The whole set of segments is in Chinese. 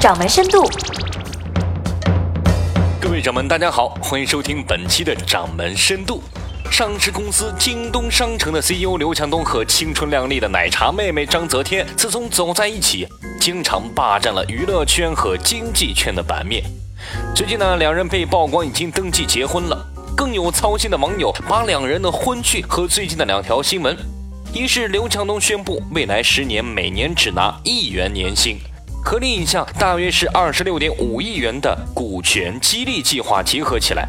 掌门深度。各位掌门，大家好，欢迎收听本期的掌门深度。上市公司京东商城的 CEO 刘强东和青春靓丽的奶茶妹妹章泽天，自从走在一起，经常霸占了娱乐圈和经济圈的版面。最近呢，两人被曝光已经登记结婚了。更有操心的网友把两人的婚讯和最近的两条新闻：一是刘强东宣布未来十年每年只拿一元年薪，和另一项大约是二十六点五亿元的股权激励计划结合起来。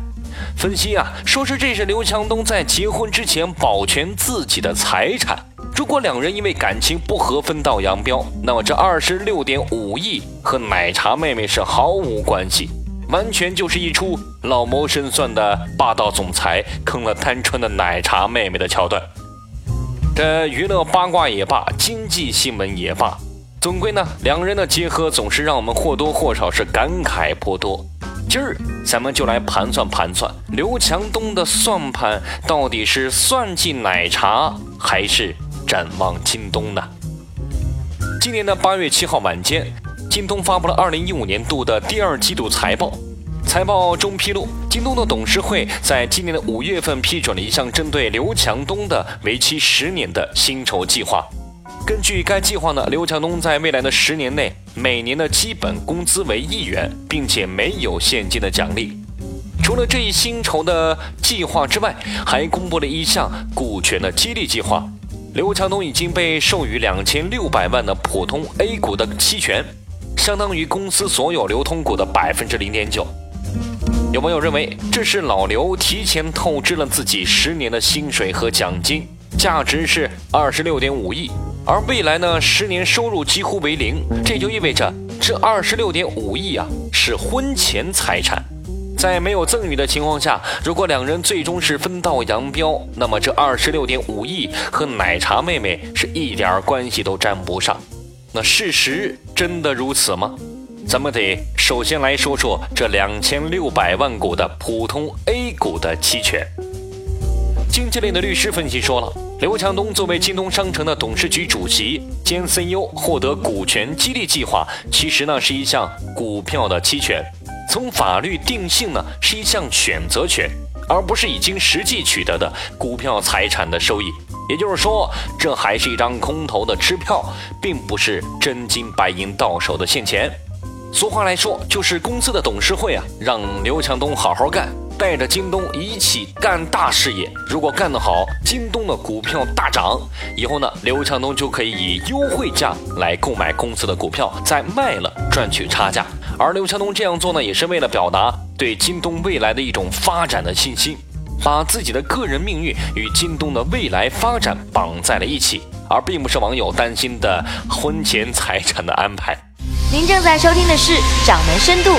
分析啊，说是这是刘强东在结婚之前保全自己的财产。如果两人因为感情不和分道扬镳，那么这二十六点五亿和奶茶妹妹是毫无关系。完全就是一出老谋深算的霸道总裁坑了单纯的奶茶妹妹的桥段。这娱乐八卦也罢，经济新闻也罢，总归呢，两人的结合总是让我们或多或少是感慨颇多。今儿咱们就来盘算盘算，刘强东的算盘到底是算计奶茶，还是展望京东呢？今年的八月七号晚间。京东发布了二零一五年度的第二季度财报。财报中披露，京东的董事会在今年的五月份批准了一项针对刘强东的为期十年的薪酬计划。根据该计划呢，刘强东在未来的十年内，每年的基本工资为一元，并且没有现金的奖励。除了这一薪酬的计划之外，还公布了一项股权的激励计划。刘强东已经被授予两千六百万的普通 A 股的期权。相当于公司所有流通股的百分之零点九。有网友认为，这是老刘提前透支了自己十年的薪水和奖金，价值是二十六点五亿。而未来呢，十年收入几乎为零，这就意味着这二十六点五亿啊是婚前财产。在没有赠与的情况下，如果两人最终是分道扬镳，那么这二十六点五亿和奶茶妹妹是一点关系都沾不上。那事实真的如此吗？咱们得首先来说说这两千六百万股的普通 A 股的期权。经济类的律师分析说了，刘强东作为京东商城的董事局主席兼 CEO，获得股权激励计划，其实呢是一项股票的期权，从法律定性呢是一项选择权，而不是已经实际取得的股票财产的收益。也就是说，这还是一张空头的支票，并不是真金白银到手的现钱。俗话来说，就是公司的董事会啊，让刘强东好好干，带着京东一起干大事业。如果干得好，京东的股票大涨，以后呢，刘强东就可以以优惠价来购买公司的股票，再卖了赚取差价。而刘强东这样做呢，也是为了表达对京东未来的一种发展的信心。把自己的个人命运与京东的未来发展绑在了一起，而并不是网友担心的婚前财产的安排。您正在收听的是《掌门深度》。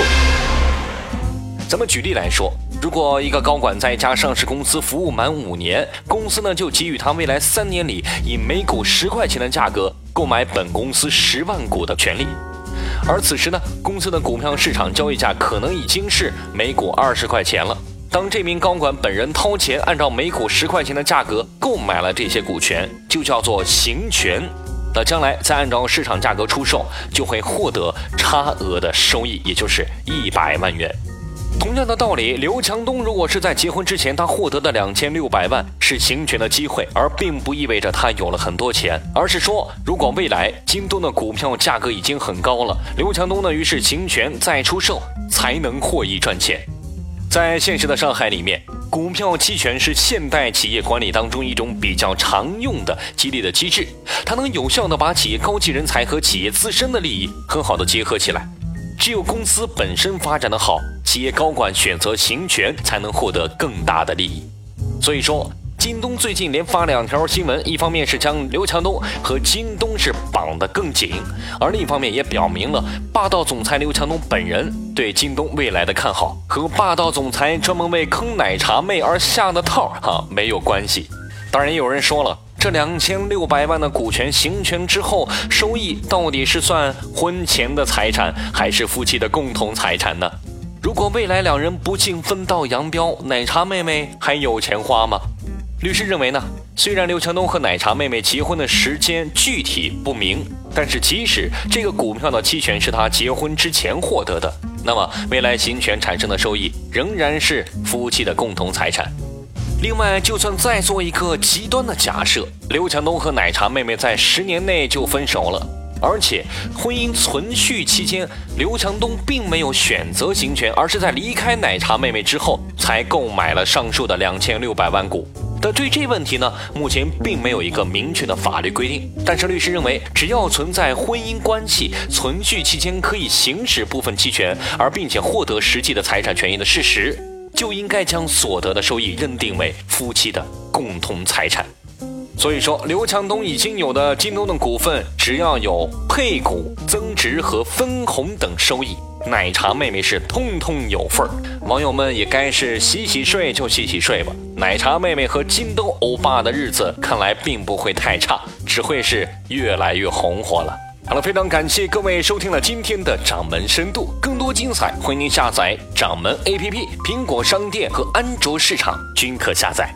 咱们举例来说，如果一个高管在一家上市公司服务满五年，公司呢就给予他未来三年里以每股十块钱的价格购买本公司十万股的权利，而此时呢，公司的股票市场交易价可能已经是每股二十块钱了。当这名高管本人掏钱，按照每股十块钱的价格购买了这些股权，就叫做行权。那将来再按照市场价格出售，就会获得差额的收益，也就是一百万元。同样的道理，刘强东如果是在结婚之前他获得的两千六百万是行权的机会，而并不意味着他有了很多钱，而是说，如果未来京东的股票价格已经很高了，刘强东呢于是行权再出售，才能获益赚钱。在现实的上海里面，股票期权是现代企业管理当中一种比较常用的激励的机制，它能有效的把企业高级人才和企业自身的利益很好的结合起来。只有公司本身发展的好，企业高管选择行权才能获得更大的利益。所以说。京东最近连发两条新闻，一方面是将刘强东和京东是绑得更紧，而另一方面也表明了霸道总裁刘强东本人对京东未来的看好，和霸道总裁专门为坑奶茶妹而下的套哈没有关系。当然，也有人说了，这两千六百万的股权行权之后，收益到底是算婚前的财产，还是夫妻的共同财产呢？如果未来两人不幸分道扬镳，奶茶妹妹还有钱花吗？律师认为呢，虽然刘强东和奶茶妹妹结婚的时间具体不明，但是即使这个股票的期权是他结婚之前获得的，那么未来行权产生的收益仍然是夫妻的共同财产。另外，就算再做一个极端的假设，刘强东和奶茶妹妹在十年内就分手了，而且婚姻存续期间，刘强东并没有选择行权，而是在离开奶茶妹妹之后才购买了上述的两千六百万股。但对这问题呢，目前并没有一个明确的法律规定。但是律师认为，只要存在婚姻关系存续期间可以行使部分期权，而并且获得实际的财产权益的事实，就应该将所得的收益认定为夫妻的共同财产。所以说，刘强东已经有的京东的股份，只要有配股增值和分红等收益。奶茶妹妹是通通有份儿，网友们也该是洗洗睡就洗洗睡吧。奶茶妹妹和京东欧巴的日子看来并不会太差，只会是越来越红火了。好了，非常感谢各位收听了今天的掌门深度，更多精彩欢迎您下载掌门 APP，苹果商店和安卓市场均可下载。